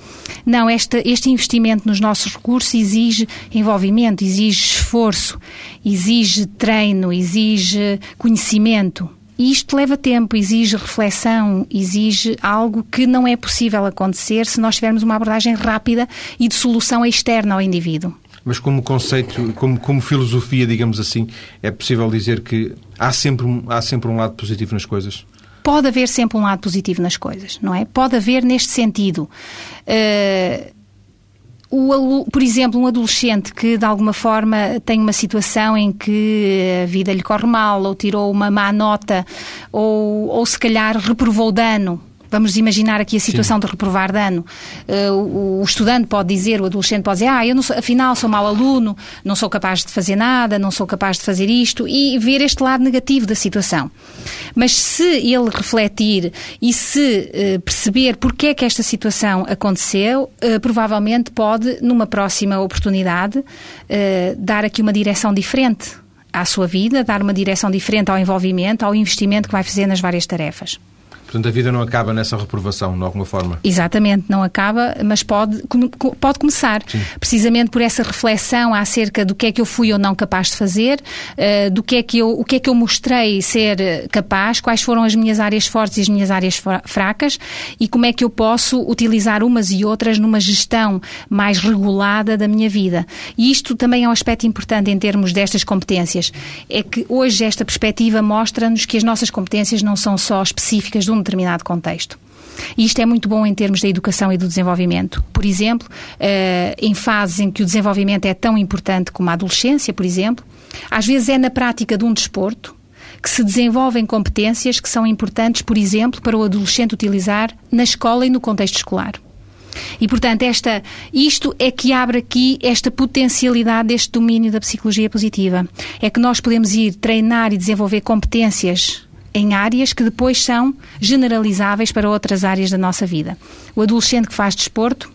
Não, este, este investimento nos nossos recursos exige envolvimento, exige esforço, exige treino, exige conhecimento. E isto leva tempo, exige reflexão, exige algo que não é possível acontecer se nós tivermos uma abordagem rápida e de solução externa ao indivíduo. Mas como conceito, como, como filosofia, digamos assim, é possível dizer que há sempre, há sempre um lado positivo nas coisas? Pode haver sempre um lado positivo nas coisas, não é? Pode haver neste sentido. Uh, o, por exemplo, um adolescente que de alguma forma tem uma situação em que a vida lhe corre mal, ou tirou uma má nota, ou, ou se calhar reprovou dano Vamos imaginar aqui a situação Sim. de reprovar dano. Uh, o, estudante pode dizer, o adolescente pode dizer, ah, eu sou, afinal sou mau aluno, não sou capaz de fazer nada, não sou capaz de fazer isto, e ver este lado negativo da situação. Mas se ele refletir e se uh, perceber porque é que esta situação aconteceu, uh, provavelmente pode, numa próxima oportunidade, dar aqui uma direção diferente à sua vida, dar uma direção diferente ao envolvimento, ao investimento que vai fazer nas várias tarefas. Portanto, a vida não acaba nessa reprovação, de alguma forma. Exatamente, não acaba, mas pode, pode começar. Sim. Precisamente por essa reflexão acerca do que é que eu fui ou não capaz de fazer, uh, do que é que eu, o que é que eu mostrei ser capaz, quais foram as minhas áreas fortes e as minhas áreas fracas e como é que eu posso utilizar umas e outras numa gestão mais regulada da minha vida. E isto também é um aspecto importante em termos destas competências. É que hoje esta perspectiva mostra-nos que as nossas competências não são só específicas de um determinado contexto. E isto é muito bom em termos da educação e do desenvolvimento. Por exemplo, eh, em fases em que o desenvolvimento é tão importante como a adolescência, por exemplo, às vezes é na prática de um desporto que se desenvolvem competências que são importantes, por exemplo, para o adolescente utilizar na escola e no contexto escolar. E, portanto, esta, isto é que abre aqui esta potencialidade deste domínio da psicologia positiva. É que nós podemos ir treinar e desenvolver competências em áreas que depois são generalizáveis para outras áreas da nossa vida. O adolescente que faz desporto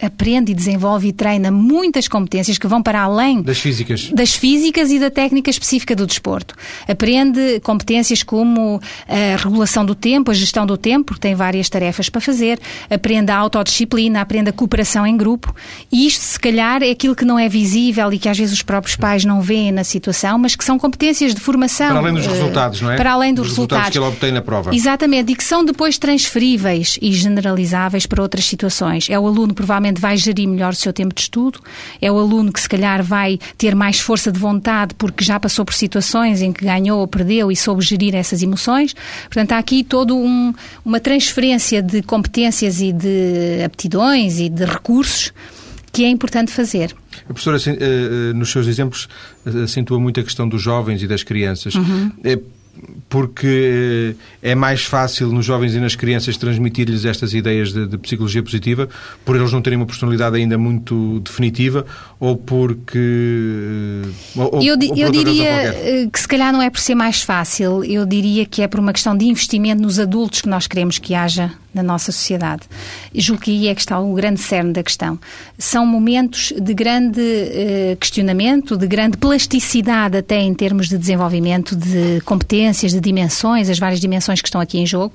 aprende e desenvolve e treina muitas competências que vão para além das físicas, das físicas e da técnica específica do desporto. Aprende competências como a regulação do tempo, a gestão do tempo, porque tem várias tarefas para fazer, aprende a autodisciplina, aprende a cooperação em grupo, e isto se calhar é aquilo que não é visível e que às vezes os próprios pais não veem na situação, mas que são competências de formação. Para além dos uh, resultados, não é? Para além dos, dos resultados, resultados que ele obtém na prova. Exatamente, e que são depois transferíveis e generalizáveis para outras situações. É o aluno provavelmente vai gerir melhor o seu tempo de estudo, é o aluno que se calhar vai ter mais força de vontade porque já passou por situações em que ganhou ou perdeu e soube gerir essas emoções. Portanto, há aqui toda um, uma transferência de competências e de aptidões e de recursos que é importante fazer. A professora, eh, eh, nos seus exemplos, eh, acentua muito a questão dos jovens e das crianças. Uhum porque é mais fácil nos jovens e nas crianças transmitir-lhes estas ideias de, de, psicologia positiva, por eles não terem uma personalidade ainda muito definitiva, ou porque. Ou, eu, ou eu diria eh, que se calhar não é por ser mais fácil, eu diria que é por uma questão de investimento nos adultos que nós queremos que haja na nossa sociedade. Julgo que aí é que está o grande cerne da questão. São momentos de grande eh, questionamento, de grande plasticidade até em termos de desenvolvimento de competências, de dimensões, as várias dimensões que estão aqui em jogo.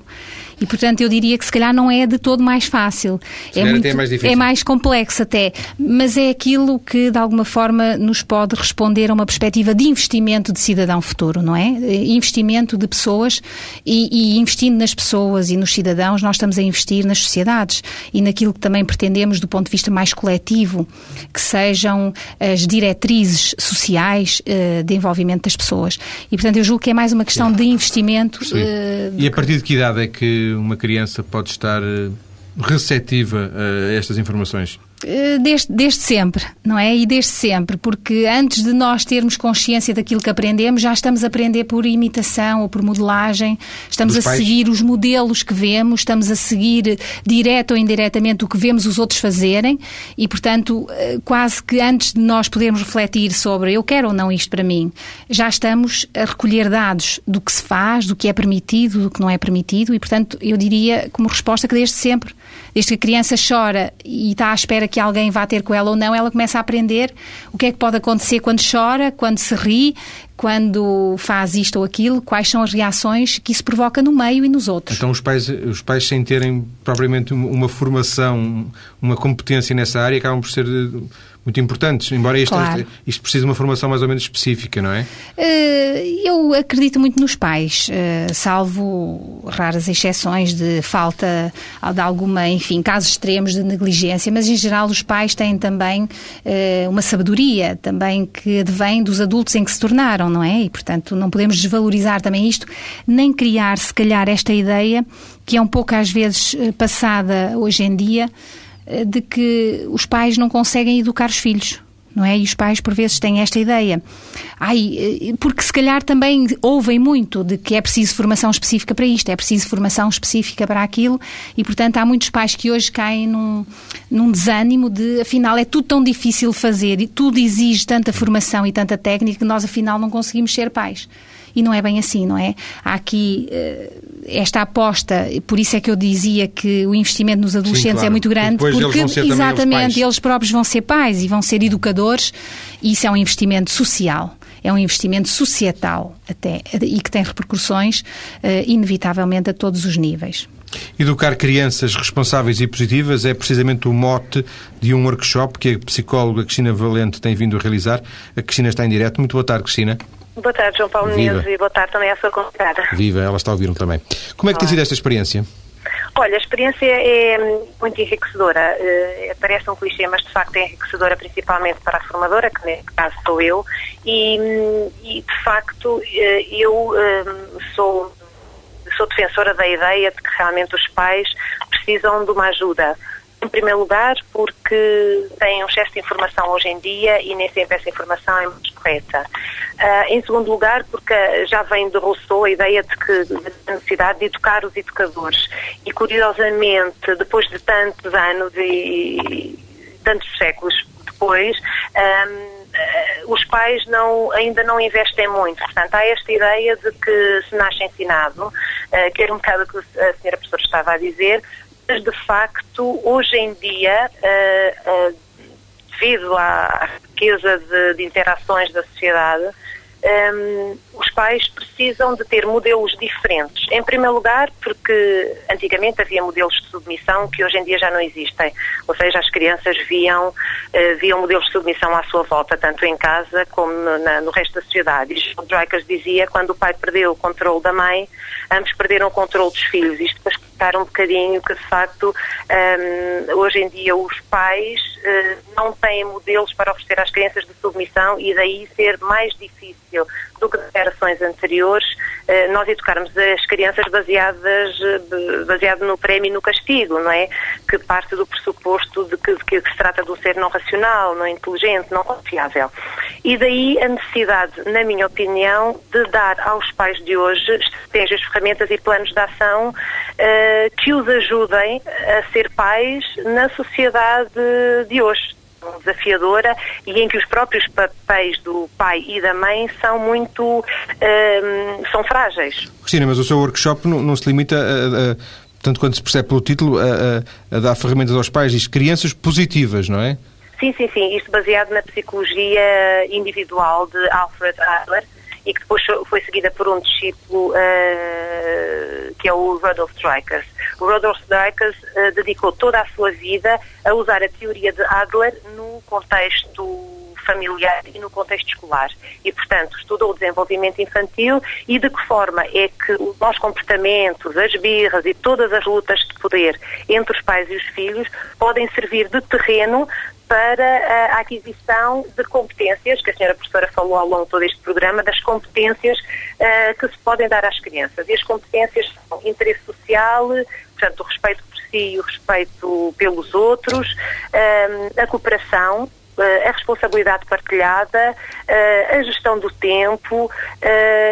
E, portanto, eu diria que se calhar não é de todo mais fácil. Se é, muito, é mais difícil. é mais complexo até. Mas é aquilo que, de alguma forma, nos pode responder a uma perspectiva de investimento de cidadão futuro, não é? Investimento de pessoas e, e investindo nas pessoas e nos cidadãos, nós estamos a investir nas sociedades e naquilo que também pretendemos do ponto de vista mais coletivo, que sejam as diretrizes sociais uh, de envolvimento das pessoas. E, portanto, eu julgo que é mais uma questão de investimento. Uh, e a partir de que idade é que uma criança pode estar eh, receptiva a estas informações? Eh, desde, desde, sempre, não é? E desde sempre, porque antes de nós termos consciência daquilo que aprendemos, já estamos a aprender por imitação ou por modelagem, estamos Dos a pais. seguir os modelos que vemos, estamos a seguir direto ou indiretamente o que vemos os outros fazerem e, portanto, eh, quase que antes de nós podermos refletir sobre eu quero ou não isto para mim, já estamos a recolher dados do que se faz, do que é permitido, do que não é permitido e, portanto, eu diria como resposta que desde sempre, desde que a criança chora e está à espera que alguém vá ter com ela ou não, ela começa a aprender o que é que pode acontecer quando chora, quando se ri, quando faz isto ou aquilo, quais são as reações que isso provoca no meio e nos outros. Então os pais, os pais sem terem propriamente uma formação, uma competência nessa área, acabam por ser muito importantes, embora isto, claro. isto precise de uma formação mais ou menos específica, não é? Eh, eu acredito muito nos pais, eh, salvo raras exceções de falta de alguma, enfim, casos extremos de negligência, mas em geral os pais têm também eh, uma sabedoria também que advém dos adultos em que se tornaram, não é? E, portanto, não podemos desvalorizar também isto, nem criar, se calhar, esta ideia que é um pouco às vezes passada hoje em dia, de que os pais não conseguem educar os filhos. Não é? E os pais, por vezes, têm esta ideia. Ai, eh, porque se calhar também ouvem muito de que é preciso formação específica para isto, é preciso formação específica para aquilo, e portanto há muitos pais que hoje caem num, num desânimo de, afinal, é tudo tão difícil fazer e tudo exige tanta formação e tanta técnica que nós, afinal, não conseguimos ser pais e não é bem assim, não é? Há aqui uh, esta aposta, por isso é que eu dizia que o investimento nos adolescentes Sim, é claro. é muito grande, porque eles exatamente eles próprios vão ser pais e vão ser educadores, e isso é um investimento social é um investimento societal até e que tem repercussões uh, inevitavelmente a todos os níveis. Educar crianças responsáveis e positivas é precisamente o mote de um workshop que a psicóloga Cristina Valente tem vindo a realizar. A Cristina está em direto. Muito boa tarde, Cristina. Boa tarde, João Paulo Viva. Menezes, e boa tarde também à sua convidada. Viva, ela está a ouvir também. Como é que tem sido esta experiência? Olha, a experiência é muito enriquecedora. Uh, parece um clichê, mas de facto é enriquecedora principalmente para a formadora, que neste caso sou eu, e, e de facto uh, eu uh, sou, sou defensora da ideia de que realmente os pais precisam de uma ajuda em primeiro lugar, porque têm um excesso de informação hoje em dia e nem sempre essa informação é muito correta. Uh, em segundo lugar, porque já vem de Rousseau a ideia de que a necessidade de educar os educadores. E curiosamente, depois de tantos anos e tantos séculos depois, um, Uh, os pais não, ainda não investem muito. Portanto, há esta ideia de que se nasce ensinado, uh, que era um bocado o que a senhora professora estava a dizer, mas de facto, hoje em dia, uh, uh, devido à riqueza de, de interações da sociedade, um, os pais precisam de ter modelos diferentes. Em primeiro lugar, porque antigamente havia modelos de submissão que hoje em dia já não existem. Ou seja, as crianças viam, uh, viam modelos de submissão à sua volta, tanto em casa como no, na, no resto da sociedade. E John Drykers dizia quando o pai perdeu o controle da mãe, ambos perderam o controle dos filhos. Isto explicar um bocadinho que, de facto, um, hoje em dia os pais uh, não têm modelos para oferecer às crianças de submissão e daí ser mais difícil do que gerações anteriores, eh, nós educarmos as crianças baseadas, eh, baseado no prémio e no castigo, não é? Que parte do pressuposto de que, de que, se trata de um ser não racional, não inteligente, não confiável. E daí a necessidade, na minha opinião, de dar aos pais de hoje estratégias, ferramentas e planos de ação uh, que os ajudem a ser pais na sociedade de hoje desafiadora e em que os próprios papéis do pai e da mãe são muito um, são frágeis. Cristina, mas o seu workshop não, não se limita a, a tanto quanto se percebe pelo título, a, a, a dar ferramentas aos pais, diz crianças positivas, não é? Sim, sim, sim. Isto baseado na psicologia individual de Alfred Adler e que depois foi seguida por um discípulo uh, que é o Rudolf Dreikers. O Rudolf Dreikers uh, dedicou toda a sua vida a usar a teoria de Adler no contexto familiar e no contexto escolar. E, portanto, estudou o desenvolvimento infantil e de que forma é que os maus comportamentos, as birras e todas as lutas de poder entre os pais e os filhos podem servir de terreno para a aquisição de competências, que a senhora professora falou ao longo de todo este programa, das competências uh, que se podem dar às crianças. E as competências são interesse social, portanto, o respeito por si e o respeito pelos outros, uh, a cooperação, eh, a responsabilidade partilhada, a gestão do tempo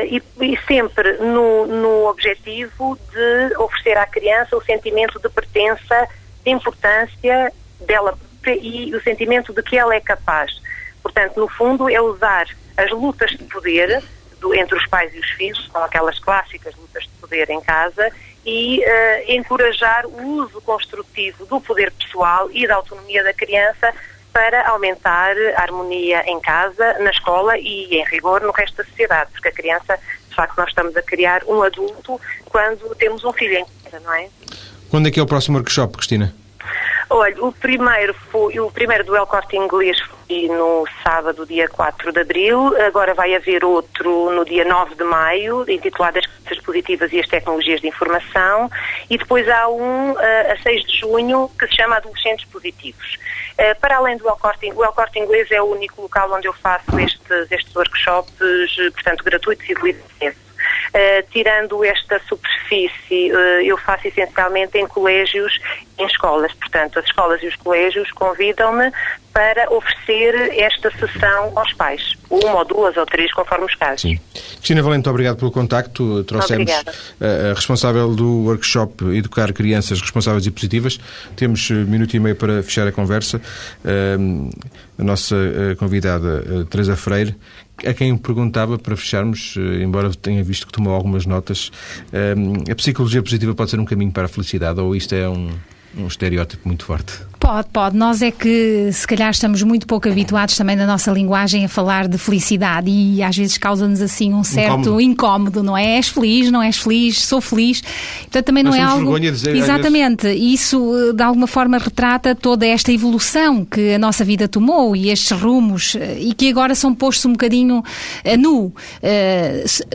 e, sempre no, no objetivo de oferecer à criança o sentimento de pertença, de importância dela e o sentimento de que ela é capaz. Portanto, no fundo, é usar as lutas de poder do, entre os pais e os filhos, são aquelas clássicas lutas de poder em casa, e uh, encorajar o uso construtivo do poder pessoal e da autonomia da criança para aumentar a harmonia em casa, na escola e, em rigor, no resto da sociedade, porque a criança, de facto, nós estamos a criar um adulto quando temos um filho em casa, não é? Quando é que é o próximo workshop, Cristina? Olha, o primeiro foi o primeiro do El Corte Inglês foi no sábado, dia 4 de abril. Agora vai haver outro no dia 9 de maio, intitulado As Crianças Positivas e as Tecnologias de Informação. E depois há um uh, a 6 de junho que se chama Adolescentes Positivos. Uh, para além do El Corte, o El Corte Inglês é o único local onde eu faço estes, estes workshops, portanto, gratuitos e de acesso. Uh, tirando esta superfície, uh, eu faço essencialmente em colégios e em escolas. Portanto, as escolas e os colégios convidam-me para oferecer esta sessão aos pais. Uma ou duas ou três, conforme os casos. Sim. Cristina Valente, obrigado pelo contacto. Trouxemos a, a responsável do workshop Educar Crianças Responsáveis e Positivas. Temos uh, minuto e meio para fechar a conversa. a nossa convidada, Teresa Freire, a quem perguntava, para fecharmos, eh, embora tenha visto que tomou algumas notas, eh, a psicologia positiva pode ser um caminho para a felicidade ou isto é um, um estereótipo muito forte? Pode, pode. Nós é que se calhar estamos muito pouco habituados também na nossa linguagem a falar de felicidade e às vezes causa-nos assim um certo incómodo. incómodo. não é? És feliz, não és feliz, sou feliz. Portanto, também Nós não é algo. Dizer, Exatamente. Isso de alguma forma retrata toda esta evolução que a nossa vida tomou e estes rumos e que agora são postos um bocadinho a nu. Uh,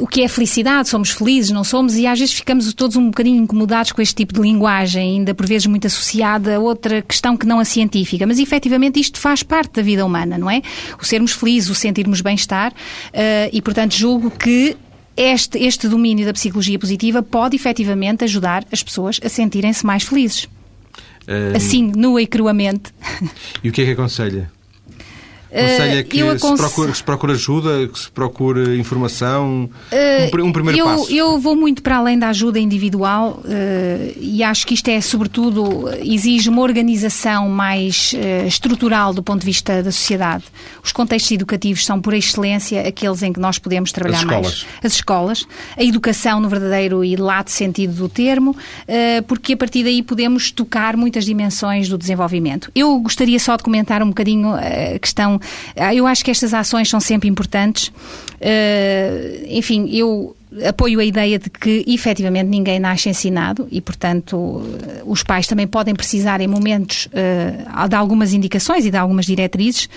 o que é felicidade? Somos felizes, não somos? E às vezes ficamos todos um bocadinho incomodados com este tipo de linguagem, ainda por vezes muito associada a outra questão que não a científica, mas efetivamente isto faz parte da vida humana, não é? O sermos felizes, o sentirmos bem-estar uh, e, portanto, julgo que este, este domínio da psicologia positiva pode efetivamente ajudar as pessoas a sentirem-se mais felizes. Uh... Assim, nua e cruamente. E o que é que aconselha? Aconselha que uh, se, procure, se procure ajuda, que se procure informação, uh, um, um, primeiro eu, passo. Eu vou muito para além da ajuda individual uh, e acho que isto é, sobretudo, exige uma organização mais estrutural do ponto de vista da sociedade. Os contextos educativos são, por excelência, aqueles em que nós podemos trabalhar As mais. As escolas. A educação, no verdadeiro e lato sentido do termo, porque a partir daí podemos tocar muitas dimensões do desenvolvimento. Eu gostaria só de comentar um bocadinho a questão eu acho que estas ações são sempre importantes. Uh, enfim, eu apoio a ideia de que efetivamente ninguém nasce ensinado e, portanto, os pais também podem precisar em momentos uh, de algumas indicações e de algumas diretrizes.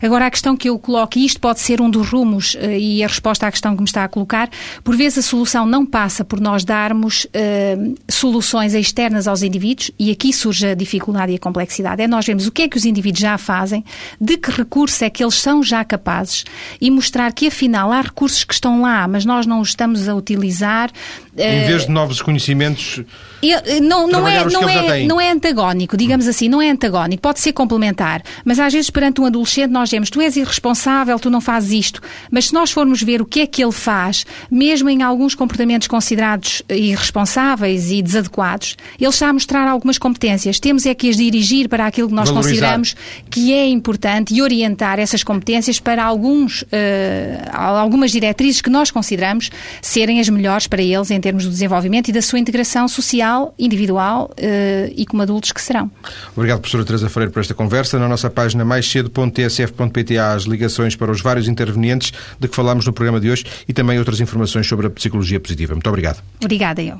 Agora, a questão que eu coloco, e isto pode ser um dos rumos uh, e a resposta à questão que me está a colocar, por vezes a solução não passa por nós darmos uh, soluções externas aos indivíduos e aqui surge a dificuldade e a complexidade. É nós vemos o que é que os indivíduos já fazem, de que recursos é que eles são já capazes e mostrar que afinal há recursos que estão lá, mas nós não os estamos a utilizar. Em vez de novos conhecimentos, eu, não, não, é, não, é, não é antagónico, digamos assim, não é antagónico, pode ser complementar, mas às vezes perante um adolescente nós dizemos, tu és irresponsável, tu não fazes isto, mas se nós formos ver o que é que ele faz, mesmo em alguns comportamentos considerados irresponsáveis e desadequados, ele está a mostrar algumas competências. Temos é que as dirigir para aquilo que nós Valorizar. consideramos que é importante e orientar essas competências para alguns, uh, algumas diretrizes que nós consideramos serem as melhores para eles em termos do desenvolvimento e da sua integração social, individual uh, e como adultos que serão. Obrigado, professora Teresa Freire, por esta conversa. Na nossa página maiscedo.tsf.pt há as ligações para os vários intervenientes de que falámos no programa de hoje e também outras informações sobre a psicologia positiva. Muito obrigado. Obrigada, eu.